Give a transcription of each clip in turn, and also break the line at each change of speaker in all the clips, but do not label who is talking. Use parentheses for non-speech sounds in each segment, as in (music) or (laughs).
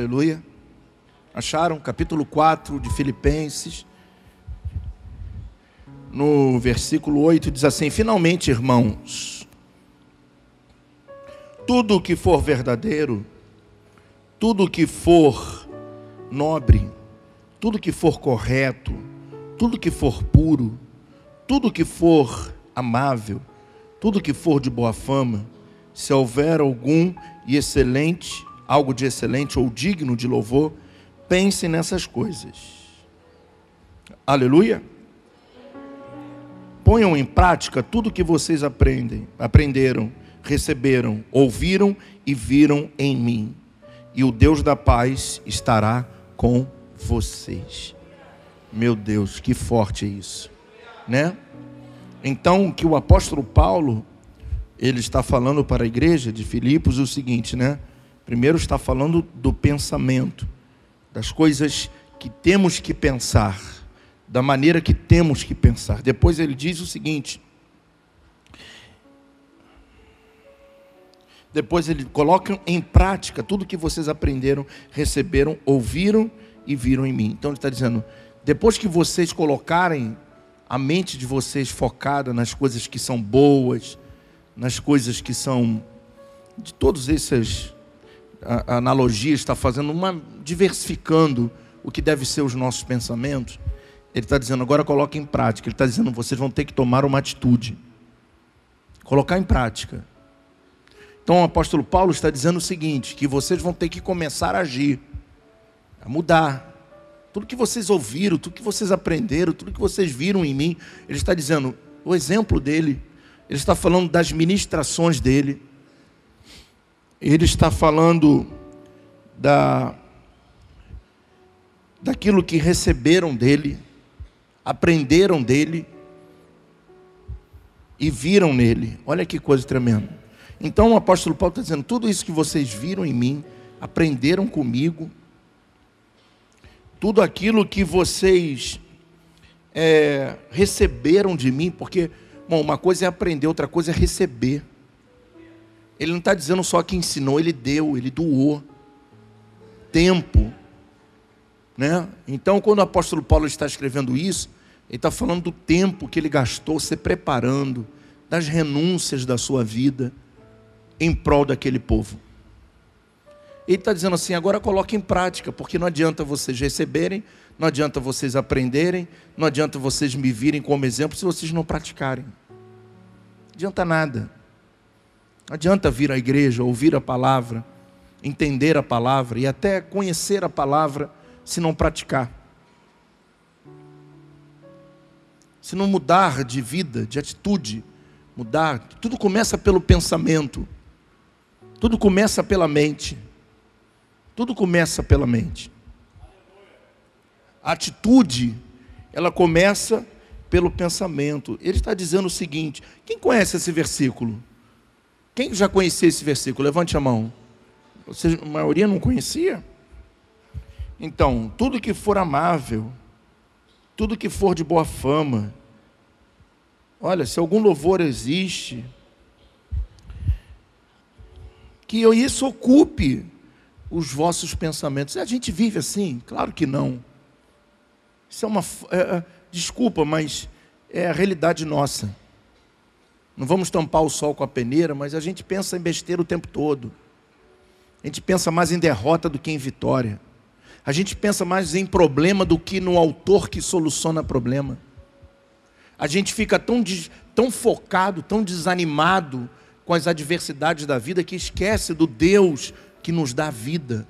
Aleluia. Acharam? Capítulo 4 de Filipenses. No versículo 8 diz assim: Finalmente, irmãos, tudo que for verdadeiro, tudo que for nobre, tudo que for correto, tudo que for puro, tudo que for amável, tudo que for de boa fama, se houver algum e excelente, algo de excelente ou digno de louvor, pensem nessas coisas. Aleluia. Ponham em prática tudo que vocês aprendem, aprenderam, receberam, ouviram e viram em mim. E o Deus da paz estará com vocês. Meu Deus, que forte é isso, né? Então, que o apóstolo Paulo ele está falando para a igreja de Filipos o seguinte, né? Primeiro está falando do pensamento, das coisas que temos que pensar, da maneira que temos que pensar. Depois ele diz o seguinte: Depois ele coloca em prática tudo que vocês aprenderam, receberam, ouviram e viram em mim. Então ele está dizendo: depois que vocês colocarem a mente de vocês focada nas coisas que são boas, nas coisas que são de essas analogias, está fazendo uma diversificando o que deve ser os nossos pensamentos. Ele está dizendo agora coloque em prática. Ele está dizendo vocês vão ter que tomar uma atitude, colocar em prática. Então o apóstolo Paulo está dizendo o seguinte: que vocês vão ter que começar a agir, a mudar. Tudo que vocês ouviram, tudo que vocês aprenderam, tudo que vocês viram em mim, ele está dizendo, o exemplo dele ele está falando das ministrações dele. Ele está falando da daquilo que receberam dele, aprenderam dele e viram nele. Olha que coisa tremenda. Então o apóstolo Paulo está dizendo: tudo isso que vocês viram em mim, aprenderam comigo, tudo aquilo que vocês é, receberam de mim, porque Bom, uma coisa é aprender, outra coisa é receber. Ele não está dizendo só que ensinou, ele deu, ele doou tempo. Né? Então, quando o apóstolo Paulo está escrevendo isso, ele está falando do tempo que ele gastou se preparando, das renúncias da sua vida em prol daquele povo. Ele está dizendo assim: agora coloque em prática, porque não adianta vocês receberem, não adianta vocês aprenderem, não adianta vocês me virem como exemplo se vocês não praticarem adianta nada. Não adianta vir à igreja, ouvir a palavra, entender a palavra e até conhecer a palavra se não praticar. Se não mudar de vida, de atitude, mudar, tudo começa pelo pensamento. Tudo começa pela mente. Tudo começa pela mente. A atitude, ela começa pelo pensamento. Ele está dizendo o seguinte: quem conhece esse versículo? Quem já conhecia esse versículo? Levante a mão. Você, a maioria não conhecia? Então, tudo que for amável, tudo que for de boa fama, olha, se algum louvor existe, que isso ocupe os vossos pensamentos. A gente vive assim? Claro que não. Isso é uma. É, é Desculpa, mas é a realidade nossa. Não vamos tampar o sol com a peneira, mas a gente pensa em besteira o tempo todo. A gente pensa mais em derrota do que em vitória. A gente pensa mais em problema do que no autor que soluciona problema. A gente fica tão, tão focado, tão desanimado com as adversidades da vida que esquece do Deus que nos dá vida.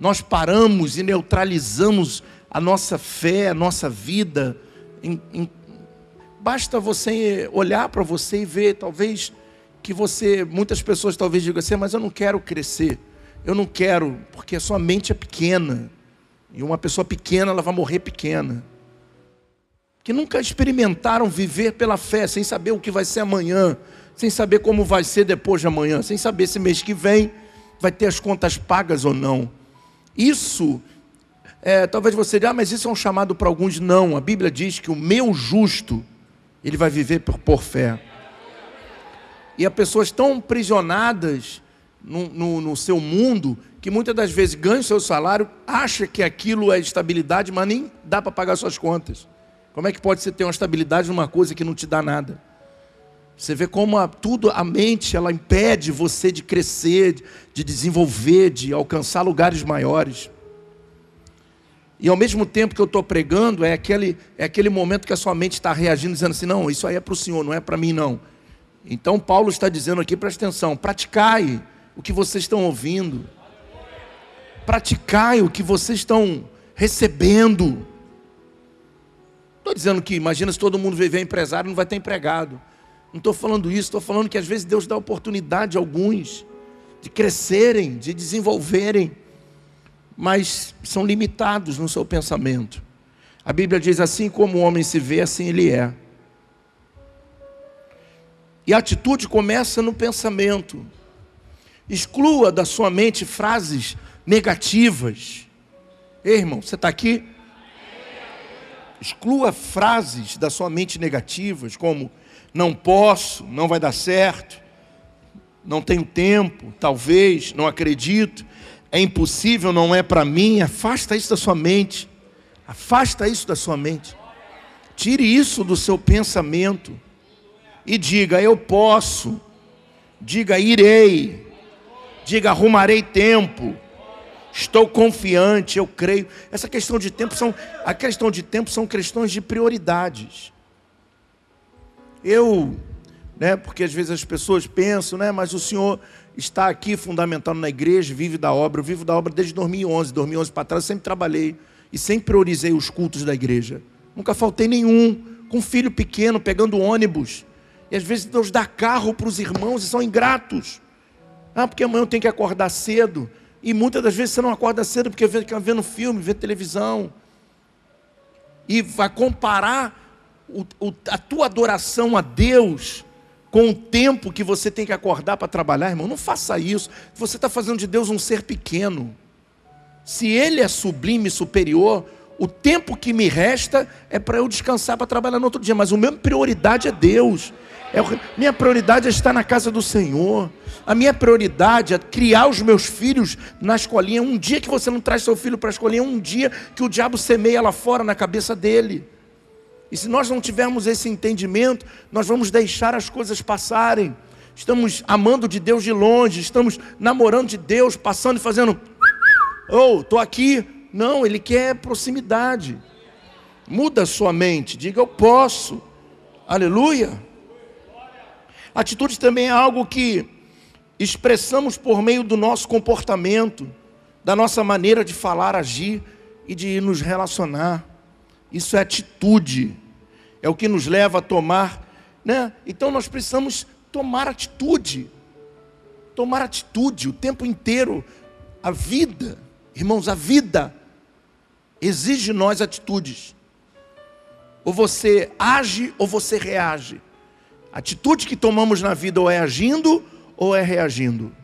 Nós paramos e neutralizamos a nossa fé, a nossa vida. Em, em, basta você olhar para você e ver, talvez, que você, muitas pessoas talvez digam assim, mas eu não quero crescer, eu não quero, porque a sua mente é pequena, e uma pessoa pequena, ela vai morrer pequena. Que nunca experimentaram viver pela fé, sem saber o que vai ser amanhã, sem saber como vai ser depois de amanhã, sem saber se mês que vem vai ter as contas pagas ou não. Isso é, talvez você diga, ah, mas isso é um chamado para alguns. Não, a Bíblia diz que o meu justo, ele vai viver por, por fé. E há pessoas tão prisionadas no, no, no seu mundo que muitas das vezes ganha o seu salário, acha que aquilo é estabilidade, mas nem dá para pagar suas contas. Como é que pode você ter uma estabilidade numa coisa que não te dá nada? Você vê como a, tudo, a mente, ela impede você de crescer, de desenvolver, de alcançar lugares maiores. E ao mesmo tempo que eu estou pregando, é aquele, é aquele momento que a sua mente está reagindo, dizendo assim: não, isso aí é para o Senhor, não é para mim, não. Então Paulo está dizendo aqui, presta atenção, praticai o que vocês estão ouvindo. Praticai o que vocês estão recebendo. Estou dizendo que, imagina se todo mundo viver empresário, não vai ter empregado. Não estou falando isso, estou falando que às vezes Deus dá oportunidade a alguns de crescerem, de desenvolverem, mas são limitados no seu pensamento. A Bíblia diz assim: como o homem se vê, assim ele é. E a atitude começa no pensamento. Exclua da sua mente frases negativas. Ei, irmão, você está aqui? Exclua frases da sua mente negativas, como não posso, não vai dar certo, não tenho tempo, talvez, não acredito, é impossível, não é para mim. Afasta isso da sua mente. Afasta isso da sua mente. Tire isso do seu pensamento e diga: Eu posso. Diga: Irei. Diga: Arrumarei tempo. Estou confiante, eu creio. Essa questão de tempo são a questão de tempo são questões de prioridades. Eu, né, porque às vezes as pessoas pensam, né, mas o Senhor está aqui fundamentado na igreja, vive da obra. Eu vivo da obra desde 2011, 2011 para trás, eu sempre trabalhei e sempre priorizei os cultos da igreja. Nunca faltei nenhum, com um filho pequeno pegando ônibus. E às vezes Deus dá carro para os irmãos e são ingratos. Ah, porque amanhã eu tenho que acordar cedo. E muitas das vezes você não acorda cedo porque fica vendo filme, vê televisão. E vai comparar o, o, a tua adoração a Deus com o tempo que você tem que acordar para trabalhar, irmão. Não faça isso. Você está fazendo de Deus um ser pequeno. Se Ele é sublime, superior, o tempo que me resta é para eu descansar para trabalhar no outro dia. Mas a minha prioridade é Deus. É, minha prioridade é estar na casa do Senhor. A minha prioridade é criar os meus filhos na escolinha. Um dia que você não traz seu filho para a escolinha, um dia que o diabo semeia lá fora na cabeça dele. E se nós não tivermos esse entendimento, nós vamos deixar as coisas passarem. Estamos amando de Deus de longe, estamos namorando de Deus, passando e fazendo. Oh, estou aqui. Não, Ele quer proximidade. Muda a sua mente, diga eu posso. Aleluia. Atitude também é algo que expressamos por meio do nosso comportamento, da nossa maneira de falar, agir e de nos relacionar. Isso é atitude, é o que nos leva a tomar, né? Então nós precisamos tomar atitude, tomar atitude o tempo inteiro. A vida, irmãos, a vida exige de nós atitudes. Ou você age ou você reage. A atitude que tomamos na vida ou é agindo ou é reagindo.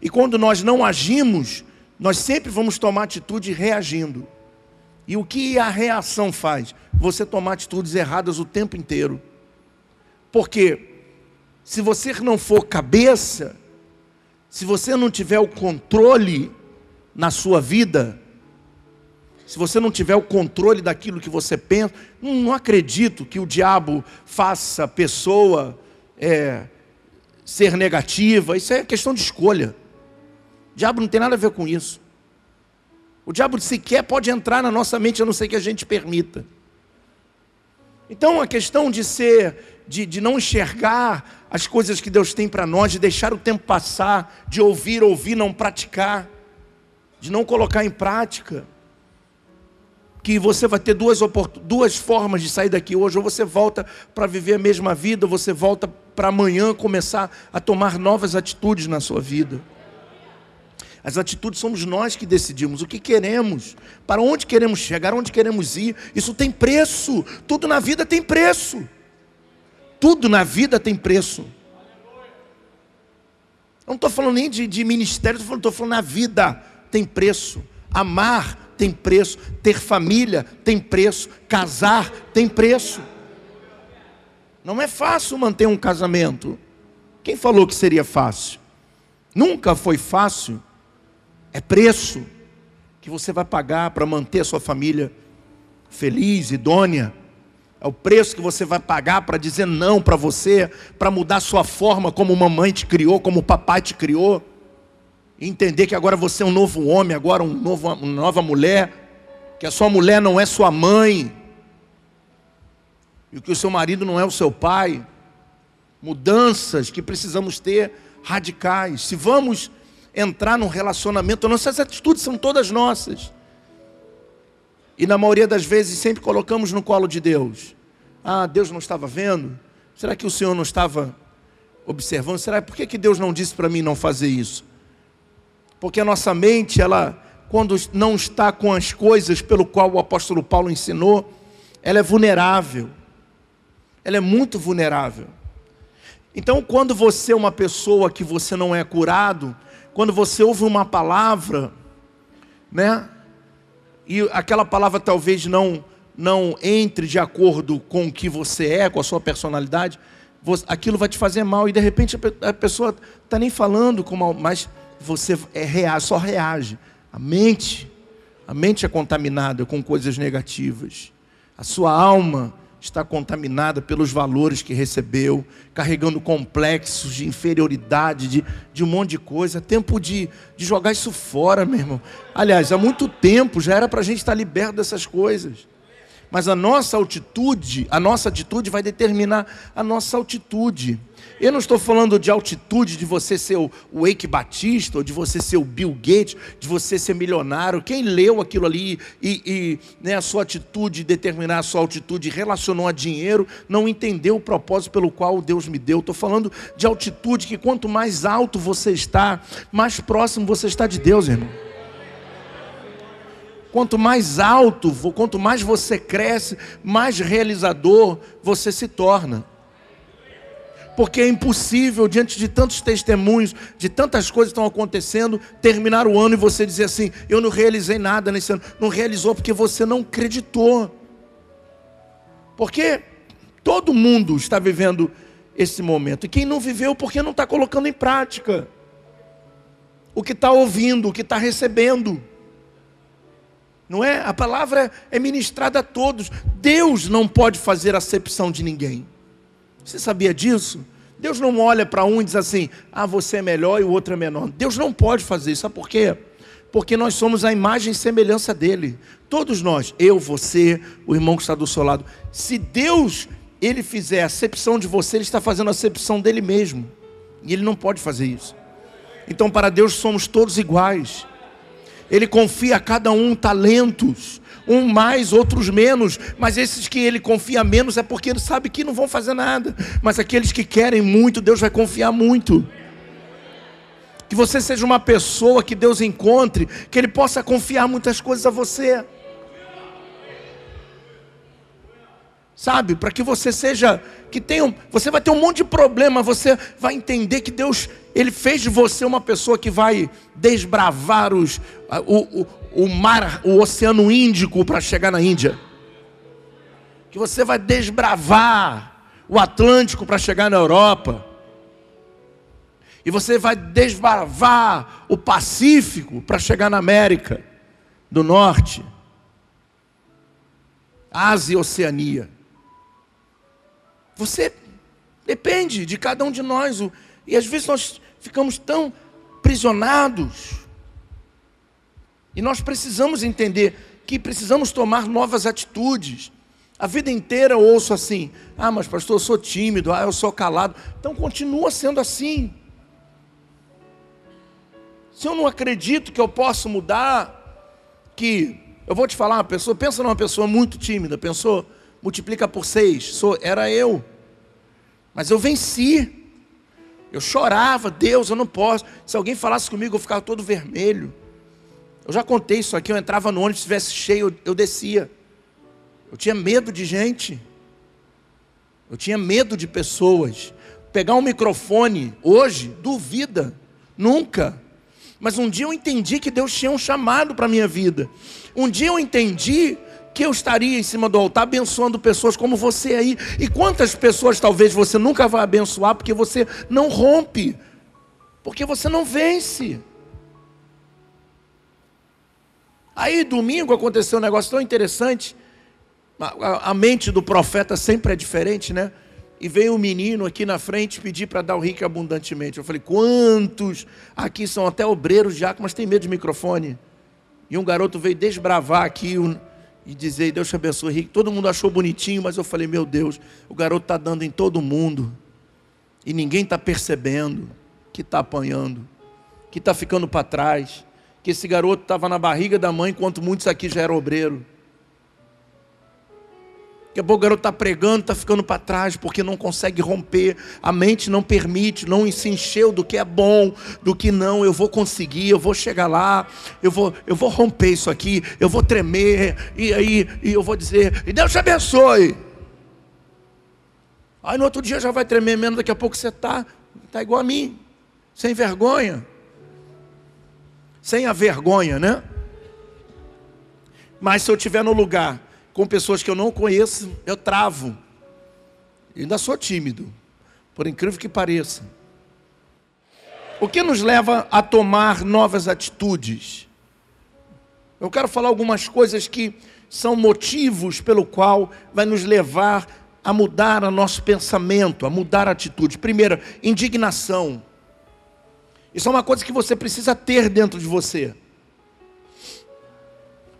E quando nós não agimos, nós sempre vamos tomar atitude reagindo. E o que a reação faz? Você tomar atitudes erradas o tempo inteiro. Porque se você não for cabeça, se você não tiver o controle na sua vida, se você não tiver o controle daquilo que você pensa, não, acredito que o diabo faça a pessoa é, ser negativa. Isso é questão de escolha. O diabo não tem nada a ver com isso. O diabo sequer pode entrar na nossa mente a não ser que a gente permita. Então a questão de ser, de, de não enxergar as coisas que Deus tem para nós, de deixar o tempo passar, de ouvir, ouvir, não praticar, de não colocar em prática que você vai ter duas, duas formas de sair daqui hoje. Ou você volta para viver a mesma vida, ou você volta para amanhã começar a tomar novas atitudes na sua vida. As atitudes somos nós que decidimos o que queremos, para onde queremos chegar, onde queremos ir. Isso tem preço. Tudo na vida tem preço. Tudo na vida tem preço. Eu não estou falando nem de, de ministério, estou falando, falando na vida tem preço. Amar tem preço, ter família tem preço, casar tem preço. Não é fácil manter um casamento. Quem falou que seria fácil? Nunca foi fácil. É preço que você vai pagar para manter a sua família feliz, idônea. É o preço que você vai pagar para dizer não para você, para mudar sua forma como mamãe te criou, como papai te criou. Entender que agora você é um novo homem, agora um novo, uma nova mulher, que a sua mulher não é sua mãe, e que o seu marido não é o seu pai. Mudanças que precisamos ter radicais. Se vamos entrar num relacionamento, nossas atitudes são todas nossas. E na maioria das vezes sempre colocamos no colo de Deus. Ah, Deus não estava vendo? Será que o Senhor não estava observando? Será por que, que Deus não disse para mim não fazer isso? Porque a nossa mente, ela, quando não está com as coisas pelo qual o apóstolo Paulo ensinou, ela é vulnerável. Ela é muito vulnerável. Então, quando você é uma pessoa que você não é curado, quando você ouve uma palavra, né? E aquela palavra talvez não não entre de acordo com o que você é, com a sua personalidade, aquilo vai te fazer mal e de repente a pessoa está nem falando com mal, mas você é reage, só reage. A mente, a mente é contaminada com coisas negativas. A sua alma está contaminada pelos valores que recebeu, carregando complexos de inferioridade, de, de um monte de coisa. Tempo de, de jogar isso fora, meu irmão. Aliás, há muito tempo já era para a gente estar liberto dessas coisas. Mas a nossa altitude, a nossa atitude vai determinar a nossa altitude. Eu não estou falando de altitude de você ser o, Wake Batista, ou de você ser o Bill Gates, de você ser milionário. Quem leu aquilo ali e, e né, a sua atitude, determinar a sua altitude, relacionou a dinheiro, não entendeu o propósito pelo qual Deus me deu. Estou falando de altitude que quanto mais alto você está, mais próximo você está de Deus, irmão. Quanto mais alto, quanto mais você cresce, mais realizador você se torna porque é impossível, diante de tantos testemunhos, de tantas coisas que estão acontecendo, terminar o ano e você dizer assim: eu não realizei nada nesse ano. Não realizou porque você não acreditou. Porque todo mundo está vivendo esse momento. E quem não viveu, porque não está colocando em prática o que está ouvindo, o que está recebendo. Não é? A palavra é ministrada a todos. Deus não pode fazer acepção de ninguém. Você sabia disso? Deus não olha para um e diz assim: ah, você é melhor e o outro é menor. Deus não pode fazer isso. Sabe por quê? Porque nós somos a imagem e semelhança dele. Todos nós, eu, você, o irmão que está do seu lado. Se Deus ele fizer a acepção de você, ele está fazendo a acepção dele mesmo. E ele não pode fazer isso. Então, para Deus somos todos iguais. Ele confia a cada um talentos, um mais, outros menos, mas esses que ele confia menos é porque ele sabe que não vão fazer nada. Mas aqueles que querem muito, Deus vai confiar muito. Que você seja uma pessoa que Deus encontre, que Ele possa confiar muitas coisas a você. Sabe, para que você seja, que tenha, você vai ter um monte de problema, você vai entender que Deus, Ele fez de você uma pessoa que vai desbravar os, o, o mar, o Oceano Índico para chegar na Índia. Que você vai desbravar o Atlântico para chegar na Europa. E você vai desbravar o Pacífico para chegar na América do Norte. Ásia e Oceania. Você depende de cada um de nós. E às vezes nós ficamos tão prisionados e nós precisamos entender que precisamos tomar novas atitudes. A vida inteira eu ouço assim: ah, mas pastor, eu sou tímido, ah, eu sou calado. Então continua sendo assim. Se eu não acredito que eu posso mudar, que eu vou te falar, uma pessoa, pensa numa pessoa muito tímida, pensou, multiplica por seis, sou, era eu. Mas eu venci. Eu chorava, Deus, eu não posso. Se alguém falasse comigo, eu ficava todo vermelho. Eu já contei isso aqui, eu entrava no ônibus, se estivesse cheio, eu, descia. Eu tinha medo de gente. Eu tinha medo de pessoas. Pegar um microfone hoje, duvida. Nunca. Mas um dia eu entendi que Deus tinha um chamado para a minha vida. Um dia eu entendi que eu estaria em cima do altar abençoando pessoas como você aí. E quantas pessoas talvez você nunca vai abençoar porque você não rompe, porque você não vence. Aí, domingo, aconteceu um negócio tão interessante. A, a, mente do profeta sempre é diferente, né? E veio um menino aqui na frente pedir para dar o rico abundantemente. Eu falei, quantos aqui são até obreiros já, mas tem medo de microfone? E um garoto veio desbravar aqui um, e dizer, Deus te abençoe, rico. Todo mundo achou bonitinho, mas eu falei, meu Deus, o garoto está dando em todo mundo. E ninguém está percebendo que está apanhando, que está ficando para trás que esse garoto estava na barriga da mãe, enquanto muitos aqui já eram obreiro. Daqui a pouco o garoto está pregando, está ficando para trás, porque não consegue romper, a mente não permite, não se encheu do que é bom, do que não, eu vou conseguir, eu vou chegar lá, eu vou, eu vou romper isso aqui, eu vou tremer, e aí e eu vou dizer, e Deus te abençoe. Aí no outro dia já vai tremer menos, daqui a pouco você está tá igual a mim, sem vergonha sem a vergonha, né? Mas se eu estiver no lugar com pessoas que eu não conheço, eu travo. Eu ainda sou tímido, por incrível que pareça. O que nos leva a tomar novas atitudes? Eu quero falar algumas coisas que são motivos pelo qual vai nos levar a mudar o nosso pensamento, a mudar a atitude. Primeiro, indignação. Isso é uma coisa que você precisa ter dentro de você.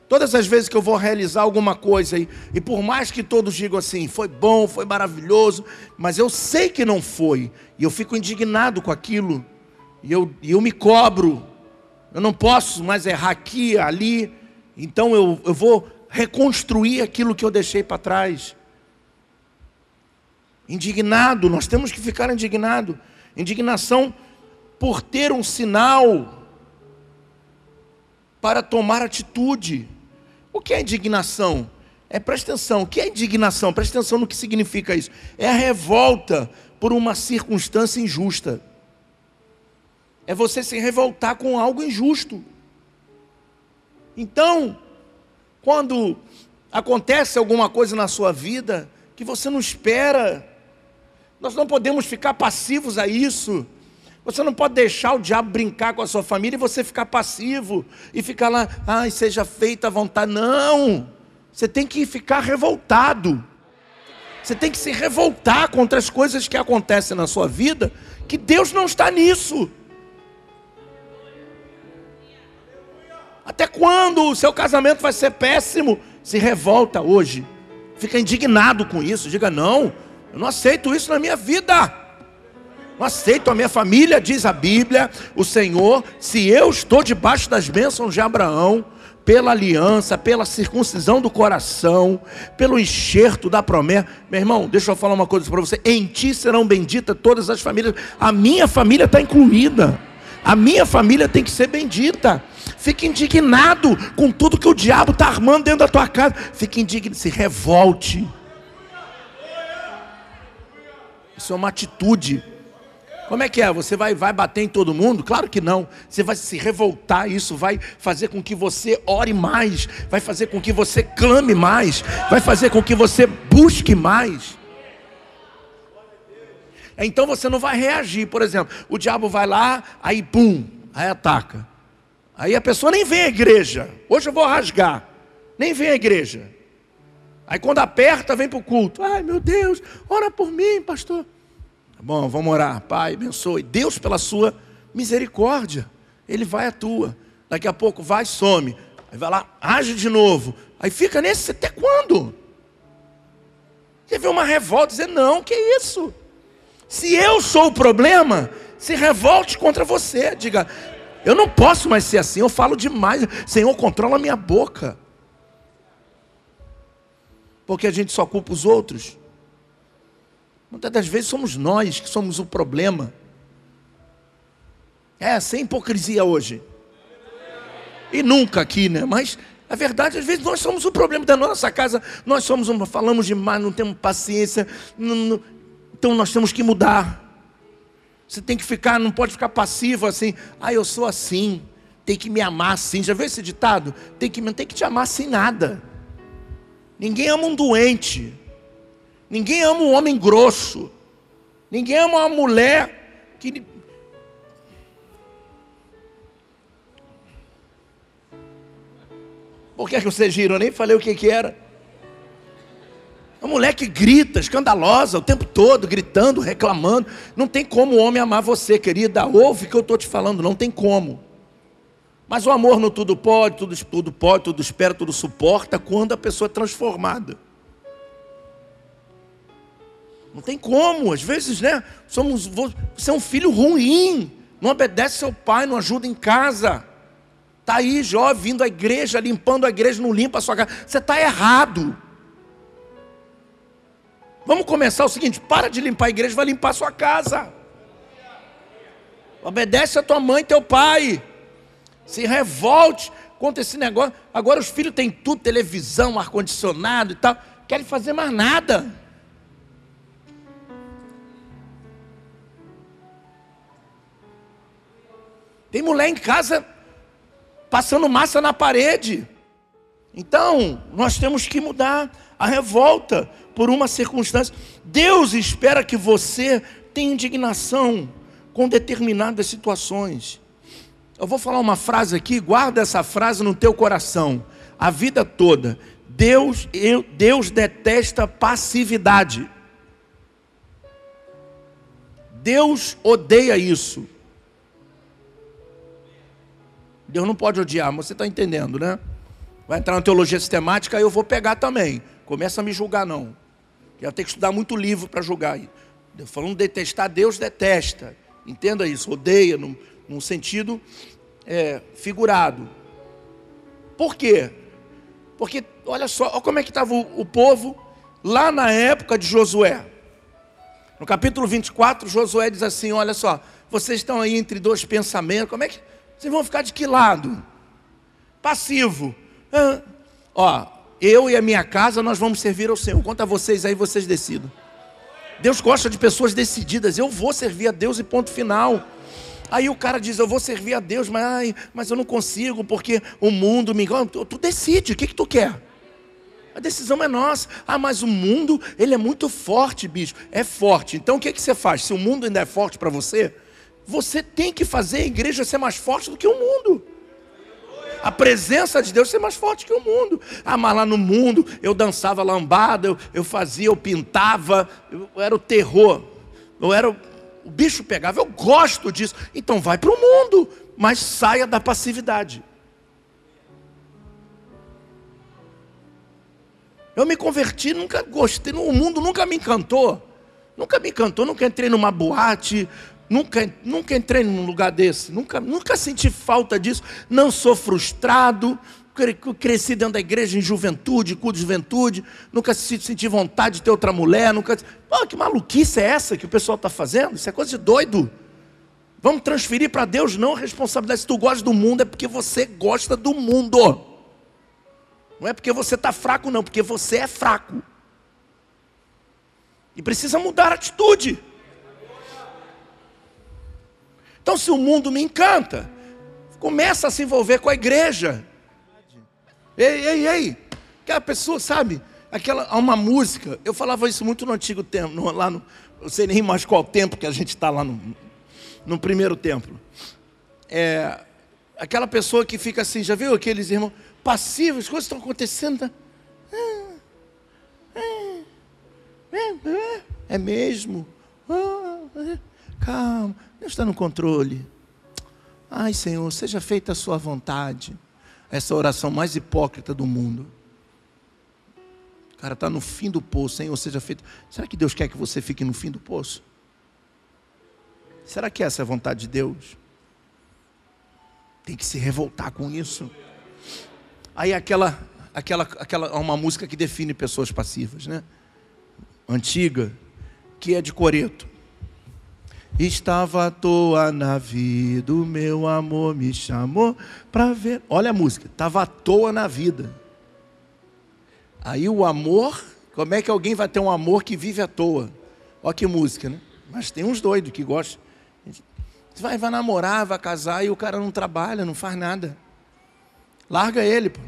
Todas as vezes que eu vou realizar alguma coisa, e, e, por mais que todos digam assim, foi bom, foi maravilhoso, mas eu sei que não foi, e eu fico indignado com aquilo, e eu, eu me cobro, eu não posso mais errar aqui, ali, então eu, eu vou reconstruir aquilo que eu deixei para trás. Indignado, nós temos que ficar indignado. Indignação por ter um sinal para tomar atitude. O que é indignação? É, presta atenção, o que é indignação? Presta atenção no que significa isso. É a revolta por uma circunstância injusta. É você se revoltar com algo injusto. Então, quando acontece alguma coisa na sua vida que você não espera, nós não podemos ficar passivos a isso. Você não pode deixar o diabo brincar com a sua família e você ficar passivo e ficar lá, ai, seja feita a vontade. Não! Você tem que ficar revoltado. Você tem que se revoltar contra as coisas que acontecem na sua vida, que Deus não está nisso. Até quando o seu casamento vai ser péssimo? Se revolta hoje. Fica indignado com isso. Diga: não, eu não aceito isso na minha vida. Não aceito a minha família, diz a Bíblia, o Senhor, se eu estou debaixo das bênçãos de Abraão, pela aliança, pela circuncisão do coração, pelo enxerto da promessa. Meu irmão, deixa eu falar uma coisa para você: em ti serão benditas todas as famílias. A minha família está incluída. A minha família tem que ser bendita. Fique indignado com tudo que o diabo está armando dentro da tua casa. Fique indignado, se revolte. Isso é uma atitude. Como é que é? Você vai, vai bater em todo mundo? Claro que não. Você vai se revoltar, isso vai fazer com que você ore mais, vai fazer com que você clame mais, vai fazer com que você busque mais. Então você não vai reagir. Por exemplo, o diabo vai lá, aí pum, aí ataca. Aí a pessoa nem vem à igreja. Hoje eu vou rasgar. Nem vem à igreja. Aí quando aperta, vem para o culto. Ai meu Deus, ora por mim, pastor. Tá bom, vamos orar. Pai, abençoe. Deus, pela sua misericórdia, Ele vai à tua. Daqui a pouco vai, some. Aí vai lá, age de novo. Aí fica nesse até quando? Vê uma revolta, dizer, não, que isso? Se eu sou o problema, se revolte contra você. Diga, eu não posso mais ser assim, eu falo demais. Senhor, controla a minha boca. Porque a gente só culpa os outros. Muitas das vezes somos nós que somos o problema. É, sem hipocrisia hoje. E nunca aqui, né? Mas a verdade, às vezes nós somos o problema da nossa casa. Nós somos, uma, falamos demais, não temos paciência. Não, não, então nós temos que mudar. Você tem que ficar, não pode ficar passivo assim. Ah, eu sou assim. Tem que me amar assim. Já viu esse ditado? Tem que, não tem que te amar sem nada. Ninguém ama um doente. Ninguém ama um homem grosso. Ninguém ama uma mulher que. Por que, é que vocês riram? Eu nem falei o que, que era. Uma mulher que grita, escandalosa o tempo todo, gritando, reclamando. Não tem como o homem amar você, querida. Ouve o que eu estou te falando, não tem como. Mas o amor no tudo pode, tudo, tudo pode, tudo espera, tudo suporta, quando a pessoa é transformada. Não tem como, às vezes, né? Somos, você é um filho ruim, não obedece seu pai, não ajuda em casa. Está aí, jovem, vindo à igreja, limpando a igreja, não limpa a sua casa. Você está errado. Vamos começar o seguinte: para de limpar a igreja, vai limpar a sua casa. Obedece a tua mãe e teu pai. Se revolte contra esse negócio. Agora os filhos têm tudo, televisão, ar-condicionado e tal. Querem fazer mais nada. Tem mulher em casa passando massa na parede. Então, nós temos que mudar a revolta por uma circunstância. Deus espera que você tenha indignação com determinadas situações. Eu vou falar uma frase aqui, guarda essa frase no teu coração, a vida toda. Deus, eu, Deus detesta passividade. Deus odeia isso. Deus não pode odiar, mas você está entendendo, né? Vai entrar na teologia sistemática, aí eu vou pegar também. Começa a me julgar, não. Já tem que estudar muito livro para julgar. Falando detestar, Deus detesta. Entenda isso, odeia, num, num sentido é, figurado. Por quê? Porque, olha só, olha como é que estava o, o povo lá na época de Josué. No capítulo 24, Josué diz assim: Olha só, vocês estão aí entre dois pensamentos, como é que vocês vão ficar de que lado? Passivo. Ah, ó, eu e a minha casa nós vamos servir ao Senhor. Quanto a vocês aí, vocês decidam. Deus gosta de pessoas decididas. Eu vou servir a Deus e ponto final. Aí o cara diz: Eu vou servir a Deus, mas, ai, mas eu não consigo porque o mundo me. Tu, tu decide, o que, que tu quer? A decisão é nossa. Ah, mas o mundo, ele é muito forte, bicho. É forte. Então o que, que você faz? Se o mundo ainda é forte para você, você tem que fazer a igreja ser mais forte do que o mundo. A presença de Deus ser mais forte que o mundo. Ah, mas lá no mundo eu dançava lambada, eu, eu fazia, eu pintava, eu, eu era o terror. Eu era o, o bicho pegava. Eu gosto disso. Então vai para o mundo, mas saia da passividade. Eu me converti, nunca gostei, o mundo nunca me encantou. Nunca me encantou, nunca entrei numa boate, Nunca, nunca entrei num lugar desse, nunca, nunca senti falta disso. Não sou frustrado, cresci dentro da igreja em juventude, culto de juventude, nunca senti vontade de ter outra mulher, nunca. Pô, que maluquice é essa que o pessoal está fazendo? Isso é coisa de doido. Vamos transferir para Deus não a responsabilidade. Se tu gosta do mundo, é porque você gosta do mundo. Não é porque você está fraco, não, porque você é fraco. E precisa mudar a atitude. Então, se o mundo me encanta, começa a se envolver com a igreja. Ei, ei, ei. Aquela pessoa, sabe? Aquela, uma música, eu falava isso muito no antigo tempo, no, lá no, eu sei nem mais qual tempo que a gente está lá no, no primeiro templo. É, aquela pessoa que fica assim, já viu aqueles irmãos passivos, as coisas estão acontecendo. É mesmo. Calma. Deus está no controle. Ai, Senhor, seja feita a sua vontade. Essa oração mais hipócrita do mundo. O cara está no fim do poço, Senhor, seja feito. Será que Deus quer que você fique no fim do poço? Será que essa é a vontade de Deus? Tem que se revoltar com isso. Aí aquela, aquela, aquela, uma música que define pessoas passivas, né? Antiga, que é de Coreto. Estava à toa na vida, o meu amor me chamou para ver. Olha a música, estava à toa na vida. Aí o amor, como é que alguém vai ter um amor que vive à toa? Olha que música, né? Mas tem uns doidos que gostam. Você vai, vai namorar, vai casar e o cara não trabalha, não faz nada. Larga ele, pô.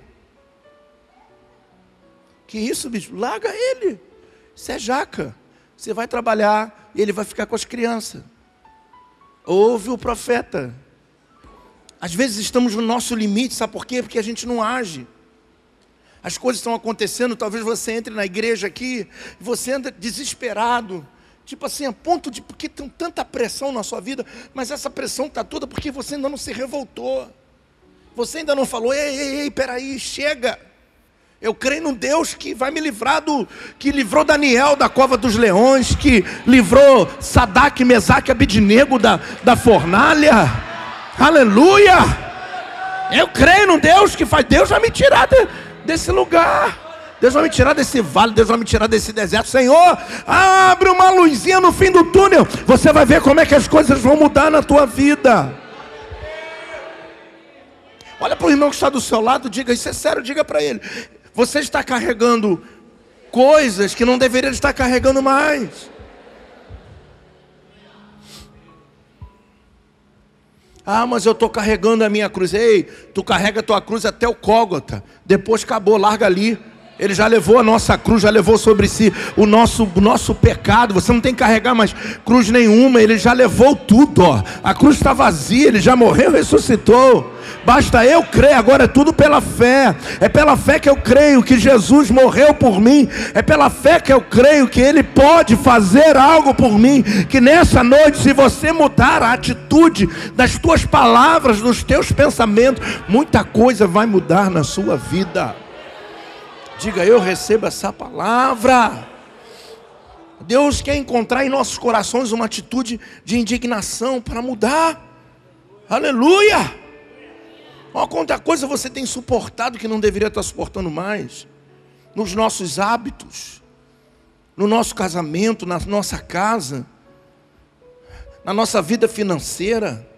Que isso, bicho? Larga ele. Isso é jaca. Você vai trabalhar e ele vai ficar com as crianças. Ouve o profeta. Às vezes estamos no nosso limite, sabe por quê? Porque a gente não age. As coisas estão acontecendo, talvez você entre na igreja aqui, você anda desesperado, tipo assim, a ponto de porque tem tanta pressão na sua vida, mas essa pressão está toda porque você ainda não se revoltou. Você ainda não falou, ei, ei, ei, peraí, chega. Eu creio no Deus que vai me livrar do. que livrou Daniel da cova dos leões, que livrou Sadak, Mesaque, Abidnego da, da fornalha. Aleluia! Eu creio no Deus que faz. Deus vai me tirar de, desse lugar. Deus vai me tirar desse vale, Deus vai me tirar desse deserto. Senhor, abre uma luzinha no fim do túnel. Você vai ver como é que as coisas vão mudar na tua vida. Olha para o irmão que está do seu lado, diga, isso é sério, diga para ele. Você está carregando coisas que não deveria estar carregando mais. Ah, mas eu estou carregando a minha cruz. Ei, tu carrega a tua cruz até o Cógota. Depois acabou, larga ali. Ele já levou a nossa cruz, já levou sobre si o nosso, o nosso pecado. Você não tem que carregar mais cruz nenhuma, ele já levou tudo. Ó. A cruz está vazia, ele já morreu, ressuscitou. Basta eu crer, agora é tudo pela fé. É pela fé que eu creio que Jesus morreu por mim. É pela fé que eu creio que Ele pode fazer algo por mim. Que nessa noite, se você mudar a atitude das tuas palavras, dos teus pensamentos, muita coisa vai mudar na sua vida. Diga, eu recebo essa palavra. Deus quer encontrar em nossos corações uma atitude de indignação para mudar. Aleluia! Olha quanta coisa você tem suportado que não deveria estar suportando mais. Nos nossos hábitos, no nosso casamento, na nossa casa, na nossa vida financeira.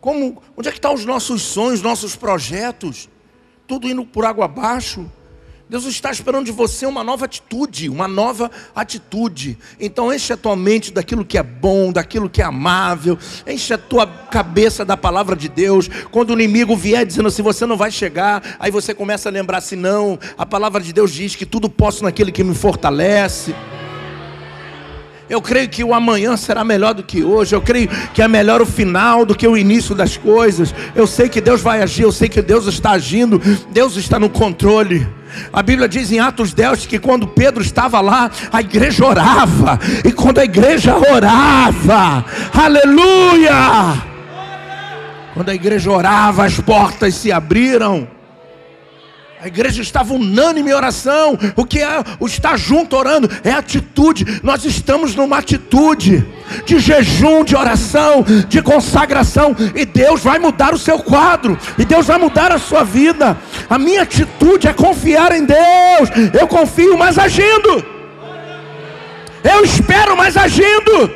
Como, onde é que estão os nossos sonhos, nossos projetos? Tudo indo por água abaixo. Deus está esperando de você uma nova atitude, uma nova atitude. Então enche a tua mente daquilo que é bom, daquilo que é amável, enche a tua cabeça da palavra de Deus. Quando o inimigo vier dizendo assim, você não vai chegar, aí você começa a lembrar assim, não, a palavra de Deus diz que tudo posso naquele que me fortalece. Eu creio que o amanhã será melhor do que hoje. Eu creio que é melhor o final do que o início das coisas. Eu sei que Deus vai agir, eu sei que Deus está agindo, Deus está no controle. A Bíblia diz em Atos 10 que quando Pedro estava lá, a igreja orava. E quando a igreja orava, aleluia! Quando a igreja orava, as portas se abriram. A igreja estava unânime em oração. O que é o estar junto orando? É atitude. Nós estamos numa atitude de jejum, de oração, de consagração. E Deus vai mudar o seu quadro. E Deus vai mudar a sua vida. A minha atitude é confiar em Deus. Eu confio, mas agindo. Eu espero, mas agindo.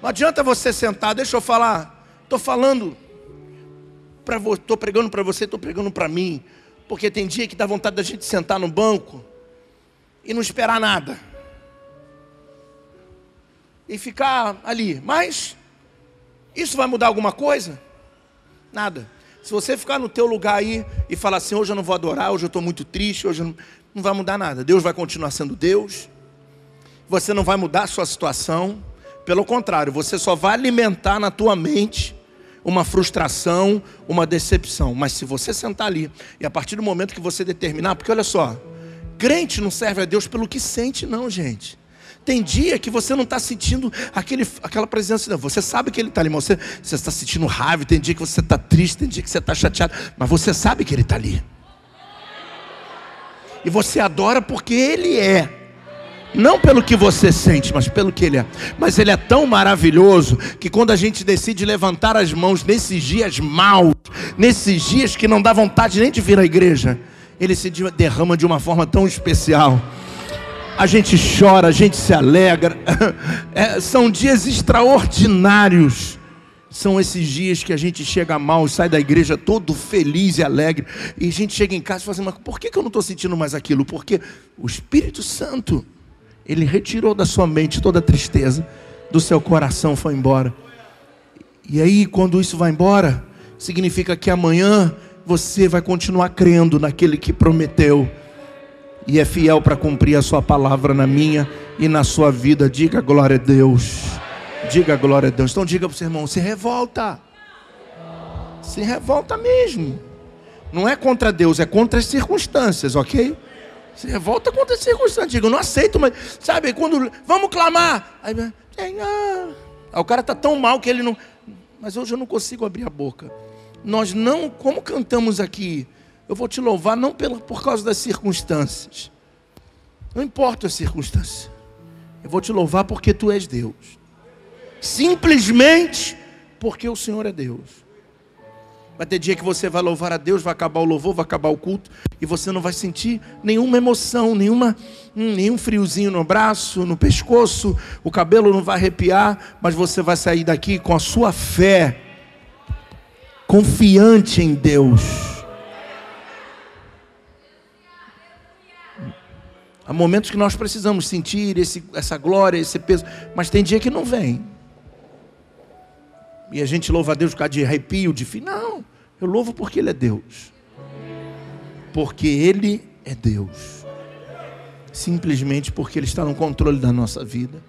Não adianta você sentar, deixa eu falar. Estou falando estou pregando para você, estou pregando para mim. Porque tem dia que dá vontade da gente sentar no banco e não esperar nada. E ficar ali. Mas isso vai mudar alguma coisa? Nada. Se você ficar no teu lugar aí e falar assim, hoje eu não vou adorar, hoje eu estou muito triste, hoje não... não vai mudar nada. Deus vai continuar sendo Deus. Você não vai mudar a sua situação. Pelo contrário, você só vai alimentar na tua mente uma frustração, uma decepção. Mas se você sentar ali e a partir do momento que você determinar, porque olha só, crente não serve a Deus pelo que sente, não, gente. Tem dia que você não está sentindo aquele, aquela presença, não. Você sabe que Ele está ali, mas você, está sentindo raiva. Tem dia que você está triste, tem dia que você está chateado, mas você sabe que Ele está ali. E você adora porque Ele é. Não pelo que você sente, mas pelo que Ele é. Mas Ele é tão maravilhoso que quando a gente decide levantar as mãos nesses dias maus, nesses dias que não dá vontade nem de vir à igreja, Ele se derrama de uma forma tão especial. A gente chora, a gente se alegra. (laughs) É, são dias extraordinários. São esses dias que a gente chega mal, sai da igreja todo feliz e alegre, e a gente chega em casa e fala assim: mas por que eu não estou sentindo mais aquilo? Porque o Espírito Santo ele retirou da sua mente toda a tristeza, do seu coração foi embora. E aí, quando isso vai embora, significa que amanhã você vai continuar crendo naquele que prometeu e é fiel para cumprir a sua palavra na minha e na sua vida. Diga glória a Deus. Diga glória a Deus. Então diga para o seu irmão, se revolta. Se revolta mesmo. Não é contra Deus, é contra as circunstâncias, ok? Se revolta contra as circunstâncias. Digo, não aceito, mas sabe, quando vamos clamar. Aí, ah, o cara está tão mal que ele não. Mas hoje eu não consigo abrir a boca. Nós não, como cantamos aqui, eu vou te louvar não pela, por causa das circunstâncias. Não importa as circunstâncias. Eu vou te louvar porque tu és Deus. Simplesmente porque o Senhor é Deus. Vai ter dia que você vai louvar a Deus, vai acabar o louvor, vai acabar o culto, e você não vai sentir nenhuma emoção, nenhuma, hum, nenhum friozinho no braço, no pescoço, o cabelo não vai arrepiar, mas você vai sair daqui com a sua fé, confiante em Deus. Há momentos que nós precisamos sentir esse, essa glória, esse peso, mas tem dia que não vem. E a gente louva a Deus por causa de arrepio, de fim. Eu louvo porque Ele é Deus. Porque Ele é Deus. Simplesmente porque Ele está no controle da nossa vida.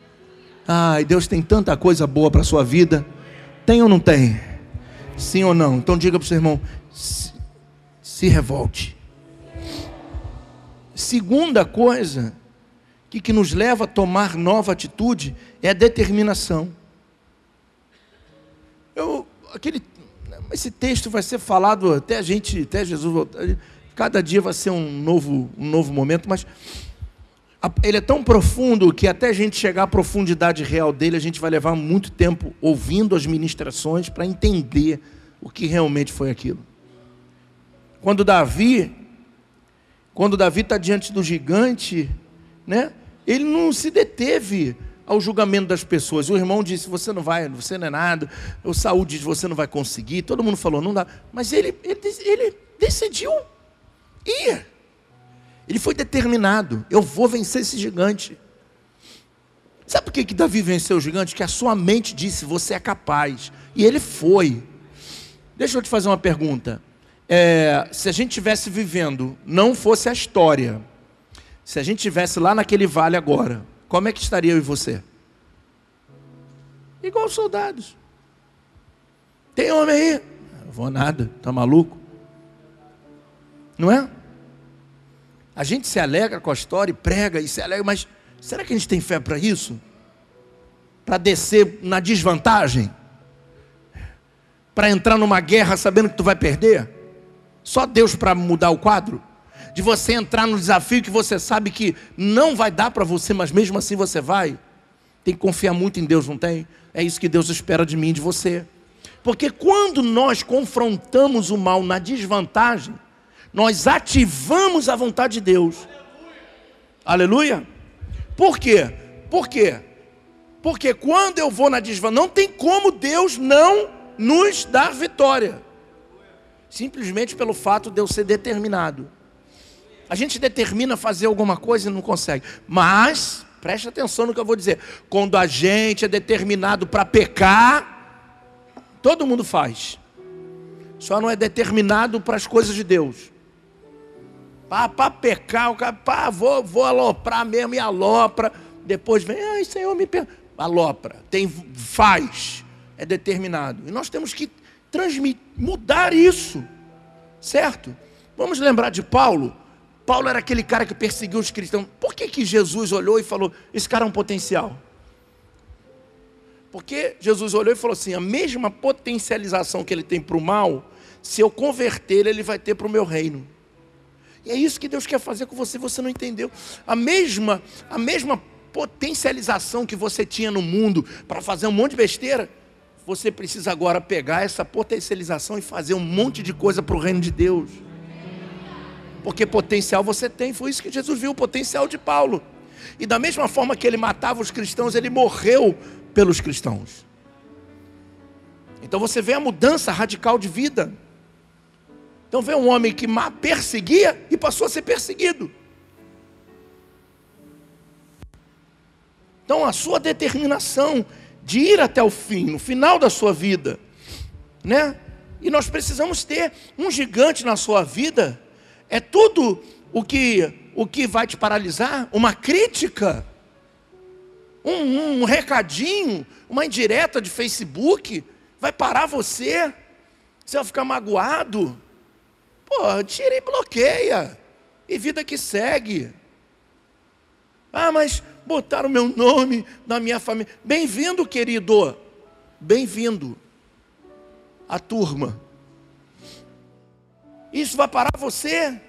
Ai, Deus tem tanta coisa boa para a sua vida. Tem ou não tem? Sim ou não? Então diga para o seu irmão: se, se revolte. Segunda coisa que, que nos leva a tomar nova atitude é a determinação. Eu, aquele, esse texto vai ser falado até a gente, até Jesus voltar. Cada dia vai ser um novo, um novo momento, mas ele é tão profundo que até a gente chegar à profundidade real dele, a gente vai levar muito tempo ouvindo as ministrações para entender o que realmente foi aquilo. Quando Davi, quando Davi está diante do gigante, né? Ele não se deteve ao julgamento das pessoas. O irmão disse: Você não vai, você não é nada. O Saúl disse: Você não vai conseguir. Todo mundo falou: Não dá. Mas ele, ele, ele decidiu ir. Ele foi determinado: Eu vou vencer esse gigante. Sabe por que, que Davi venceu o gigante? Que a sua mente disse: Você é capaz. E ele foi. Deixa eu te fazer uma pergunta. É, se a gente tivesse vivendo, não fosse a história, se a gente tivesse lá naquele vale agora, como é que estaria eu e você? Igual os soldados. Tem homem aí? Não vou nada, tá maluco? Não é? A gente se alegra com a história e prega e se alegra, mas será que a gente tem fé para isso? Para descer na desvantagem? Para entrar numa guerra sabendo que tu vai perder? Só Deus para mudar o quadro? De você entrar no desafio que você sabe que não vai dar para você, mas mesmo assim você vai. Tem que confiar muito em Deus, não tem? É isso que Deus espera de mim e de você. Porque quando nós confrontamos o mal na desvantagem, nós ativamos a vontade de Deus. Aleluia. Aleluia? Por quê? Por quê? Porque quando eu vou na desvantagem, não tem como Deus não nos dar vitória. Simplesmente pelo fato de eu ser determinado. A gente determina fazer alguma coisa e não consegue. Mas, preste atenção no que eu vou dizer. Quando a gente é determinado para pecar, todo mundo faz. Só não é determinado para as coisas de Deus. Para pecar, o cara, pá, vou, vou aloprar mesmo e alopra. Depois vem, ai Senhor, me perdoa. Alopra, tem, faz, é determinado. E nós temos que transmitir, mudar isso, certo? Vamos lembrar de Paulo. Paulo era aquele cara que perseguiu os cristãos. Por que, que Jesus olhou e falou: esse cara é um potencial? Porque Jesus olhou e falou assim: a mesma potencialização que ele tem para o mal, se eu converter, ele vai ter para o meu reino. E é isso que Deus quer fazer com você, você não entendeu. A mesma, a mesma potencialização que você tinha no mundo para fazer um monte de besteira, você precisa agora pegar essa potencialização e fazer um monte de coisa para o reino de Deus. Porque potencial você tem. Foi isso que Jesus viu, o potencial de Paulo. E da mesma forma que ele matava os cristãos, ele morreu pelos cristãos. Então você vê a mudança radical de vida. Então vê um homem que perseguia e passou a ser perseguido. Então a sua determinação de ir até o fim, no final da sua vida, né? E nós precisamos ter um gigante na sua vida é tudo o que, o que vai te paralisar? Uma crítica? Um, um recadinho? Uma indireta de Facebook? Vai parar você? Você vai ficar magoado? Pô, tira e bloqueia. E vida que segue. Ah, mas botaram meu nome na minha família. Bem-vindo, querido. Bem-vindo. A turma. Isso vai parar você?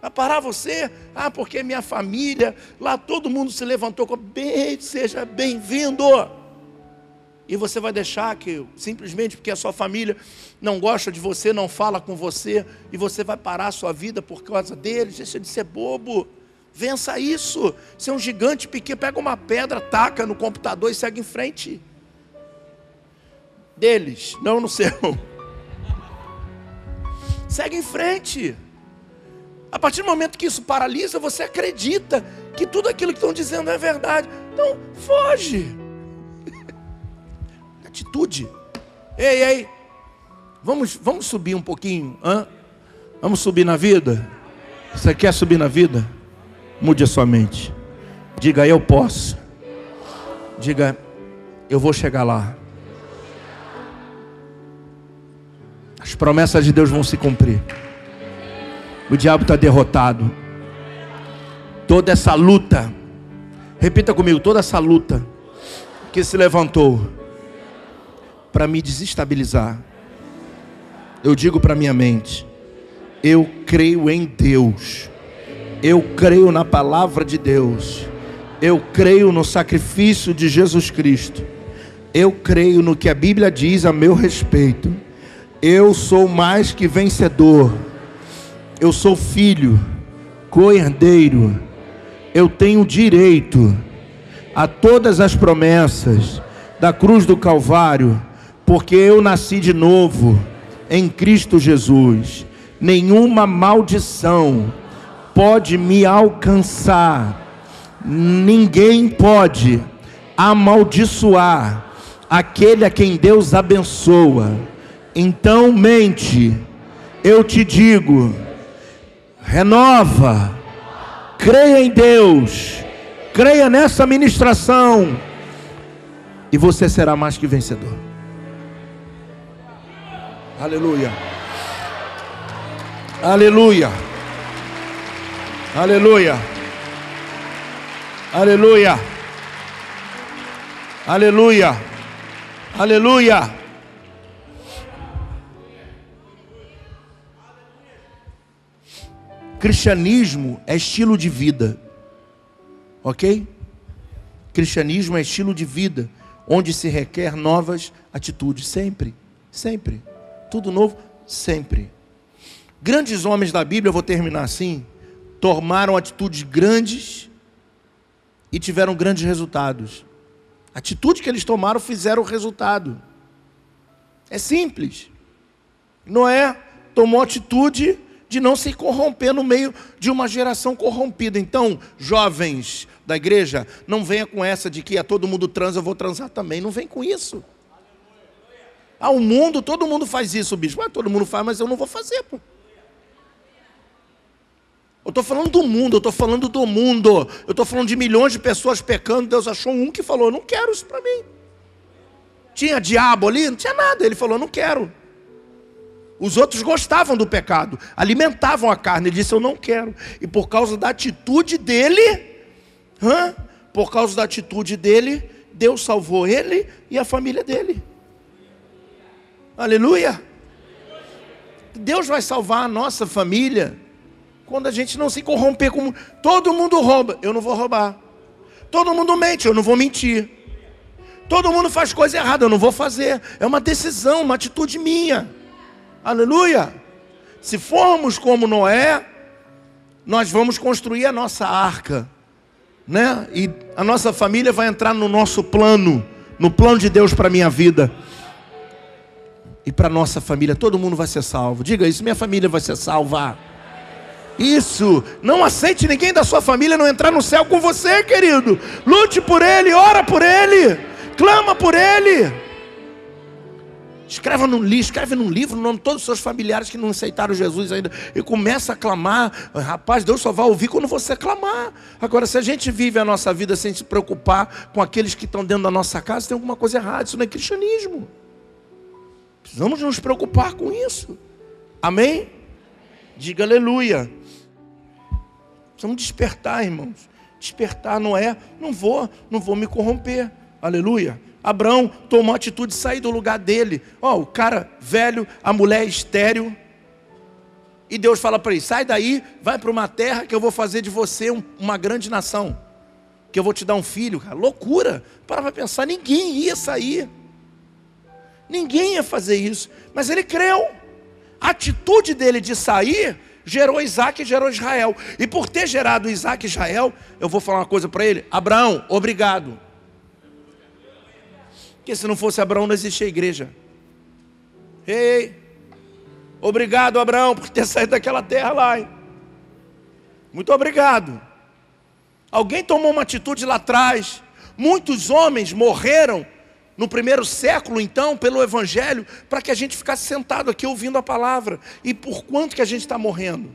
Vai parar você? Ah, porque minha família, lá todo mundo se levantou com bem, seja bem-vindo. E você vai deixar que, simplesmente porque a sua família não gosta de você, não fala com você, e você vai parar a sua vida por causa deles, deixa de ser bobo. Vença isso. Você é um gigante pequeno, pega uma pedra, taca no computador e segue em frente. Deles, não no seu. Segue em frente. A partir do momento que isso paralisa, você acredita que tudo aquilo que estão dizendo é verdade. Então, foge (laughs) atitude. Ei, ei, vamos, vamos subir um pouquinho. Hã? Vamos subir na vida? Você quer subir na vida? Mude a sua mente. Diga, eu posso. Diga, eu vou chegar lá. As promessas de Deus vão se cumprir. O diabo está derrotado. Toda essa luta, repita comigo, toda essa luta que se levantou para me desestabilizar. Eu digo para minha mente: eu creio em Deus. Eu creio na palavra de Deus. Eu creio no sacrifício de Jesus Cristo. Eu creio no que a Bíblia diz a meu respeito. Eu sou mais que vencedor. Eu sou filho, co-herdeiro. Eu tenho direito a todas as promessas da cruz do Calvário porque eu nasci de novo em Cristo Jesus. Nenhuma maldição pode me alcançar, ninguém pode amaldiçoar aquele a quem Deus abençoa. Então, mente, eu te digo, renova, creia em Deus, creia nessa ministração, e você será mais que vencedor. Aleluia. Aleluia. Aleluia. Aleluia. Aleluia. Aleluia. Cristianismo é estilo de vida. OK? Cristianismo é estilo de vida onde se requer novas atitudes sempre, sempre. Tudo novo sempre. Grandes homens da Bíblia, eu vou terminar assim, tomaram atitudes grandes e tiveram grandes resultados. A atitude que eles tomaram fizeram o resultado. É simples. Noé tomou atitude de não se corromper no meio de uma geração corrompida. Então, jovens da igreja, não venha com essa de que a todo mundo transa, eu vou transar também. Não vem com isso. Ah, o mundo, todo mundo faz isso, bicho. Ah, todo mundo faz, mas eu não vou fazer, pô. Eu estou falando do mundo, eu estou falando do mundo. Eu estou falando de milhões de pessoas pecando. Deus achou um que falou: não quero isso para mim. Tinha diabo ali? Não tinha nada. Ele falou: não quero. Os outros gostavam do pecado, alimentavam a carne. Ele disse: Eu não quero. E por causa da atitude dele, hã? por causa da atitude dele, Deus salvou ele e a família dele. Aleluia. Deus vai salvar a nossa família quando a gente não se corromper como todo mundo rouba, eu não vou roubar. Todo mundo mente, eu não vou mentir. Todo mundo faz coisa errada, eu não vou fazer. É uma decisão, uma atitude minha. Aleluia. Se formos como Noé, nós vamos construir a nossa arca, né? E a nossa família vai entrar no nosso plano, no plano de Deus para minha vida e para nossa família. Todo mundo vai ser salvo. Diga isso, minha família vai ser salva. Isso, não aceite ninguém da sua família não entrar no céu com você, querido. Lute por ele, ora por ele, clama por ele. Escreva num escreve num livro o nome de todos os seus familiares que não aceitaram Jesus ainda. E começa a clamar. Rapaz, Deus só vai ouvir quando você clamar. Agora, se a gente vive a nossa vida sem se preocupar com aqueles que estão dentro da nossa casa, tem alguma coisa errada. Isso não é cristianismo. Precisamos nos preocupar com isso. Amém? Diga aleluia. Precisamos despertar, irmãos. Despertar não é, não vou, não vou me corromper. Aleluia. Abraão tomou a atitude de sair do lugar dele. Ó, oh, o cara velho, a mulher estéreo. E Deus fala para ele: sai daí, vai para uma terra que eu vou fazer de você um, uma grande nação. Que eu vou te dar um filho, cara. Loucura. Para para pensar, ninguém ia sair. Ninguém ia fazer isso. Mas ele creu. A atitude dele de sair gerou Isaac e gerou Israel. E por ter gerado Isaac e Israel, eu vou falar uma coisa para ele: Abraão, obrigado. Porque se não fosse Abraão, não existia igreja. Ei, obrigado, Abraão, por ter (laughs) saído daquela terra lá. Hein? Muito obrigado. Alguém tomou uma atitude lá atrás. Muitos homens morreram no primeiro século, então, pelo Evangelho, para que a gente ficasse sentado aqui ouvindo a palavra. E por quanto que a gente está morrendo?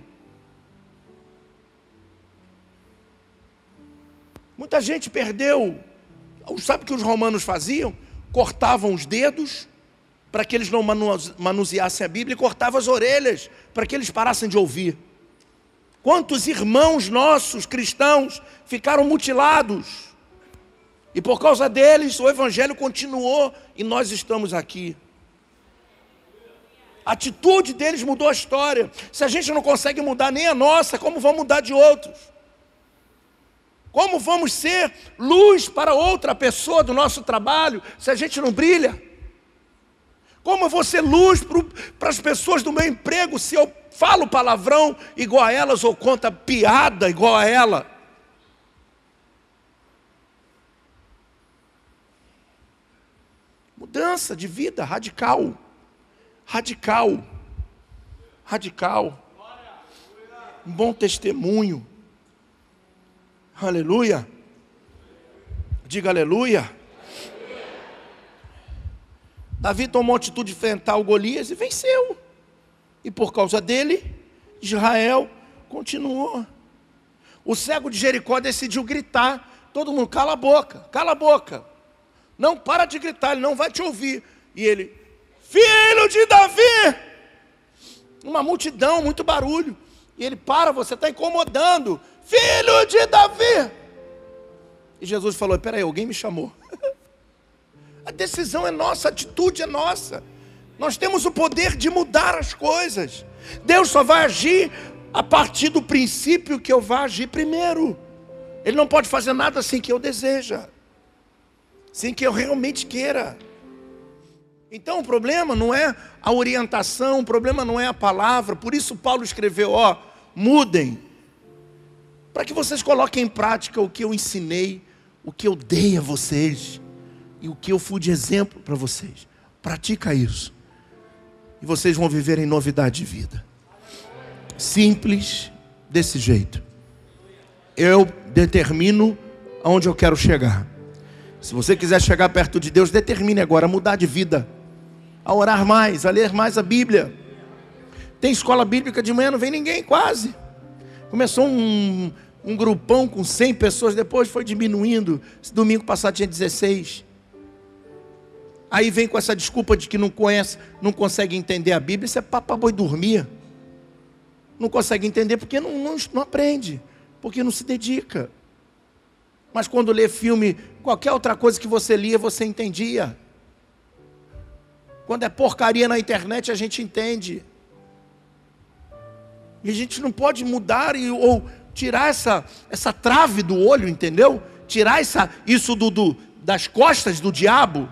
Muita gente perdeu. Sabe o que os romanos faziam? Cortavam os dedos para que eles não manuseassem a Bíblia e cortavam as orelhas para que eles parassem de ouvir. Quantos irmãos nossos cristãos ficaram mutilados? E por causa deles, o Evangelho continuou e nós estamos aqui. A atitude deles mudou a história. Se a gente não consegue mudar nem a nossa, como vamos mudar de outros? Como vamos ser luz para outra pessoa do nosso trabalho se a gente não brilha? Como eu vou ser luz para as pessoas do meu emprego se eu falo palavrão igual a elas ou conta piada igual a ela? Mudança de vida radical. Radical. Radical. Um bom testemunho. Aleluia. Diga aleluia. Davi tomou atitude de enfrentar o Golias e venceu. E por causa dele, Israel continuou. O cego de Jericó decidiu gritar. Todo mundo, cala a boca, cala a boca. Não para de gritar, ele não vai te ouvir. E ele, filho de Davi! Uma multidão, muito barulho. E ele, para, você está incomodando. Filho de Davi! E Jesus falou: Peraí, alguém me chamou. (laughs) a decisão é nossa, a atitude é nossa. Nós temos o poder de mudar as coisas. Deus só vai agir a partir do princípio que eu vá agir primeiro. Ele não pode fazer nada assim que eu deseja sem que eu realmente queira. Então o problema não é a orientação, o problema não é a palavra, por isso Paulo escreveu: ó, mudem, para que vocês coloquem em prática o que eu ensinei, o que eu dei a vocês e o que eu fui de exemplo para vocês. Pratica isso, e vocês vão viver em novidade de vida. Simples desse jeito. Eu determino aonde eu quero chegar. Se você quiser chegar perto de Deus, determine agora mudar de vida, a orar mais, a ler mais a Bíblia. Tem escola bíblica de manhã, não vem ninguém, quase. Começou um, um grupão com 100 pessoas, depois foi diminuindo. Domingo passado tinha 16. Aí vem com essa desculpa de que não conhece, não consegue entender a Bíblia, isso é papo boi dormir. Não consegue entender porque não, não, não aprende, porque não se dedica. Mas quando lê filme, qualquer outra coisa que você lia, você entendia. Quando é porcaria na internet, a gente entende. E a gente não pode mudar e, ou tirar essa, essa trave do olho, entendeu? Tirar essa, isso do, do, das costas do diabo,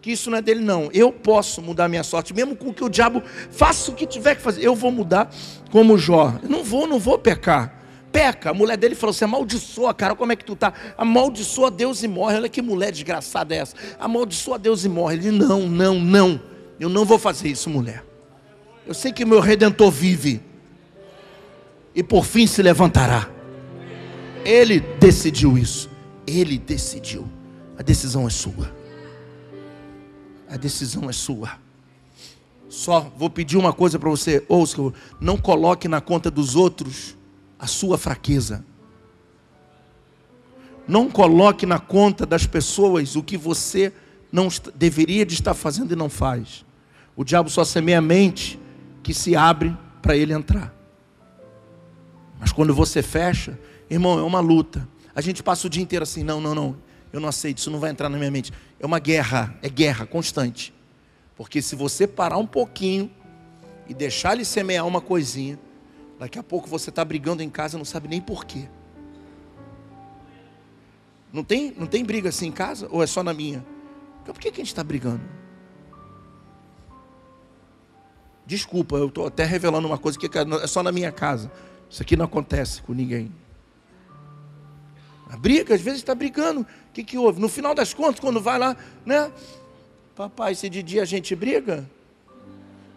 que isso não é dele, não. Eu posso mudar minha sorte, mesmo com que o diabo faça o que tiver que fazer. Eu vou mudar como Jó. Não vou, não vou pecar peca. A mulher dele falou assim: amaldiçoa, cara, como é que tu tá? Amaldiçoa Deus e morre. Olha que mulher desgraçada é essa. Amaldiçoa Deus e morre. Ele, não, não, não. Eu não vou fazer isso, mulher. Eu sei que meu redentor vive. E por fim se levantará. Ele decidiu isso. Ele decidiu. A decisão é sua. A decisão é sua. Só vou pedir uma coisa para você, ouça, não coloque na conta dos outros a sua fraqueza. Não coloque na conta das pessoas o que você não deveria de estar fazendo e não faz. O diabo só semeia a mente que se abre para ele entrar. Mas quando você fecha, irmão, é uma luta. A gente passa o dia inteiro assim, não, não, não, eu não aceito, isso não vai entrar na minha mente. É uma guerra, é guerra constante. Porque se você parar um pouquinho e deixar ele semear uma coisinha, daqui a pouco você está brigando em casa e não sabe nem porquê. Não tem, não tem briga assim em casa? Ou é só na minha? Por que, que a gente está brigando? Desculpa, eu estou até revelando uma coisa que é só na minha casa. Isso aqui não acontece com ninguém. A briga, às vezes está brigando. O que, que houve? No final das contas, quando vai lá, né? Papai, se de dia a gente briga,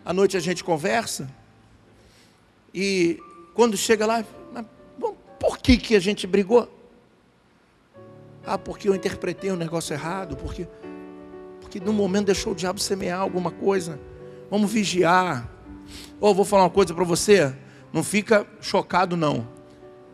à noite a gente conversa. E quando chega lá, bom, por que, que a gente brigou? Ah, porque eu interpretei um negócio errado, porque, porque no momento deixou o diabo semear alguma coisa. Vamos vigiar. Ou oh, vou falar uma coisa para você, não fica chocado não.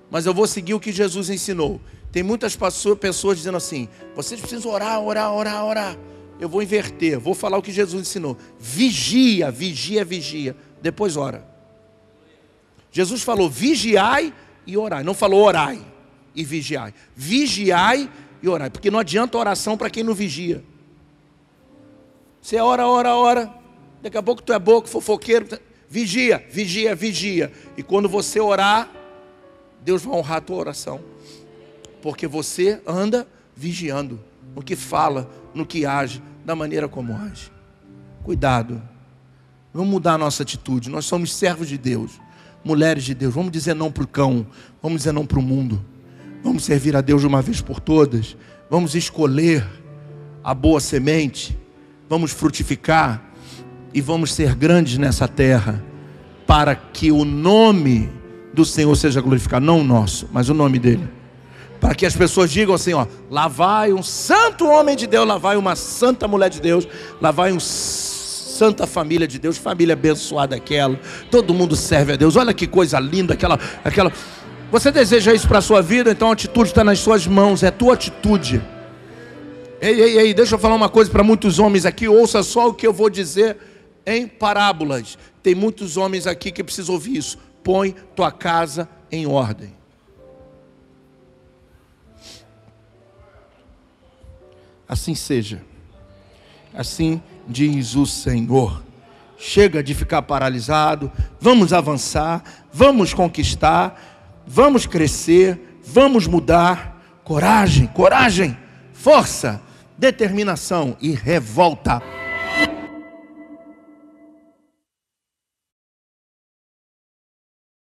Mas eu vou seguir o que Jesus ensinou. Tem muitas pessoas dizendo assim: vocês precisam orar, orar, orar, orar. Eu vou inverter, vou falar o que Jesus ensinou. Vigia, vigia, vigia. Depois ora. Jesus falou vigiai e orai. Não falou orai e vigiai. Vigiai e orai. Porque não adianta oração para quem não vigia. Você ora, ora, ora. Daqui a pouco tu é boco, fofoqueiro. Vigia, vigia, vigia. E quando você orar, Deus vai honrar a tua oração. Porque você anda vigiando no que fala, no que age, da maneira como age. Cuidado. Vamos mudar a nossa atitude. Nós somos servos de Deus, mulheres de Deus. Vamos dizer não para o cão, vamos dizer não para o mundo. Vamos servir a Deus de uma vez por todas. Vamos escolher a boa semente. Vamos frutificar e vamos ser grandes nessa terra, para que o nome do Senhor seja glorificado, não o nosso, mas o nome dele. Para que as pessoas digam assim, ó, lá vai um santo homem de Deus, lá vai uma santa mulher de Deus, lá vai um santa família de Deus, família abençoada aquela. Todo mundo serve a Deus. Olha que coisa linda aquela aquela Você deseja isso para a sua vida? Então a atitude está nas suas mãos, é a tua atitude. Ei, ei, ei, deixa eu falar uma coisa para muitos homens aqui, ouça só o que eu vou dizer em parábolas. Tem muitos homens aqui que precisam ouvir isso. Põe tua casa em ordem. Assim seja. Assim diz o Senhor. Chega de ficar paralisado, vamos avançar, vamos conquistar, vamos crescer, vamos mudar. Coragem, coragem, força, determinação e revolta.